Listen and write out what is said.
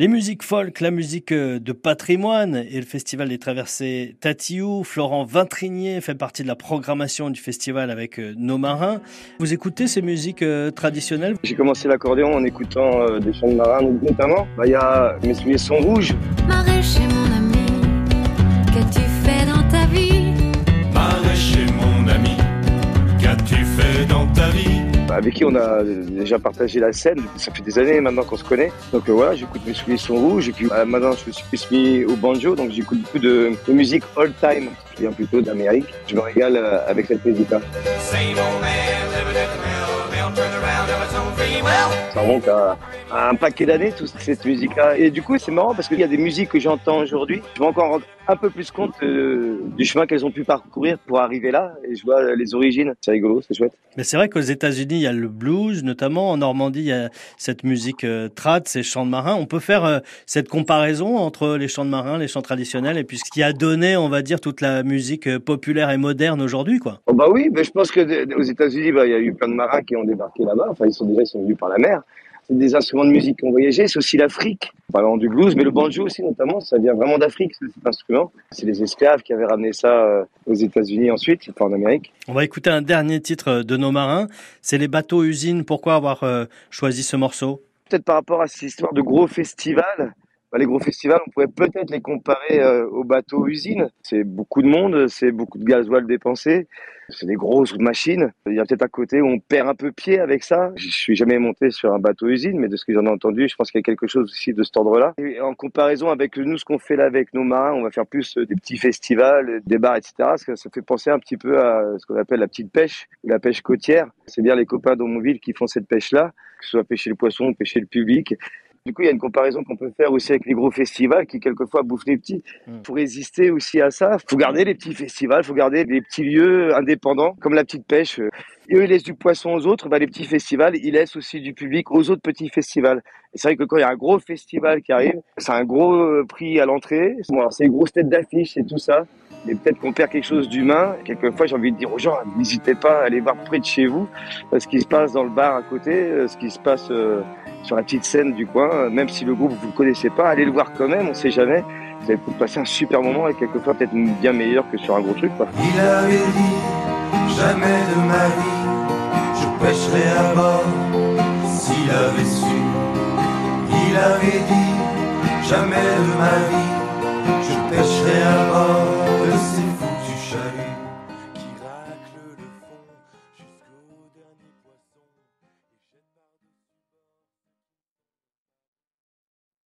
Les musiques folk, la musique euh, de patrimoine et le festival des traversées Tatiou. Florent Vintrinier fait partie de la programmation du festival avec euh, nos marins. Vous écoutez ces musiques euh, traditionnelles? J'ai commencé l'accordéon en écoutant des chants de marins, notamment. Bah, il y a Mes souliers sont rouges. Maraîcher mon ami, qu'as-tu fait dans avec qui on a déjà partagé la scène. Ça fait des années maintenant qu'on se connaît. Donc euh, voilà, j'écoute mes souliers sont rouges. Et puis euh, maintenant, je me suis plus mis au banjo, donc j'écoute beaucoup de, musique old time, qui vient plutôt d'Amérique. Je me régale euh, avec cette musique-là. Ça remonte à, un paquet d'années, toute cette musique-là. Et du coup, c'est marrant parce qu'il y a des musiques que j'entends aujourd'hui. Je me rends encore un peu plus compte euh, du chemin qu'elles ont pu parcourir pour arriver là. Et je vois les origines. C'est rigolo, c'est chouette. Mais c'est vrai qu'aux États-Unis, il y a le blues, notamment en Normandie, il y a cette musique euh, trad, ces chants de marins. On peut faire euh, cette comparaison entre les chants de marins, les chants traditionnels, et puis ce qui a donné, on va dire, toute la musique populaire et moderne aujourd'hui, quoi. Oh bah oui, mais je pense que aux États-Unis, bah, il y a eu plein de marins qui ont débarqué là-bas. Enfin, ils sont déjà ils sont venus par la mer des instruments de musique qui ont voyagé, c'est aussi l'Afrique. Parlant du blues, mais le banjo aussi notamment, ça vient vraiment d'Afrique cet instrument. C'est les esclaves qui avaient ramené ça euh, aux États-Unis ensuite, enfin en Amérique. On va écouter un dernier titre de nos marins, c'est les bateaux usines. Pourquoi avoir euh, choisi ce morceau? Peut-être par rapport à cette histoire de gros festivals. Bah, les gros festivals, on pourrait peut-être les comparer euh, aux bateaux usines. C'est beaucoup de monde, c'est beaucoup de gasoil dépensé, c'est des grosses machines. Il y a peut-être à côté où on perd un peu pied avec ça. Je suis jamais monté sur un bateau usine, mais de ce que j'en ai entendu, je pense qu'il y a quelque chose aussi de cet ordre-là. Et en comparaison avec nous, ce qu'on fait là avec nos marins, on va faire plus euh, des petits festivals, des bars, etc. Ça fait penser un petit peu à ce qu'on appelle la petite pêche, la pêche côtière. C'est bien les copains d'Aumonville qui font cette pêche-là, que ce soit pêcher le poisson pêcher le public. Du coup, il y a une comparaison qu'on peut faire aussi avec les gros festivals qui quelquefois bouffent les petits. Pour résister aussi à ça, faut garder les petits festivals, faut garder les petits lieux indépendants, comme la petite pêche. Et eux, ils laissent du poisson aux autres, bah, les petits festivals, ils laissent aussi du public aux autres petits festivals. Et c'est vrai que quand il y a un gros festival qui arrive, c'est un gros prix à l'entrée. c'est une grosse tête d'affiche, c'est tout ça. Et peut-être qu'on perd quelque chose d'humain. Quelquefois, j'ai envie de dire aux gens, n'hésitez pas à aller voir près de chez vous ce qui se passe dans le bar à côté, euh, ce qui se passe euh, sur la petite scène du coin, même si le groupe vous ne connaissez pas, allez le voir quand même, on ne sait jamais. Vous allez passer un super moment et quelquefois peut-être bien meilleur que sur un gros truc. Il avait dit, jamais de ma vie, je pêcherai à bord, s'il avait su. Il avait dit, jamais de ma vie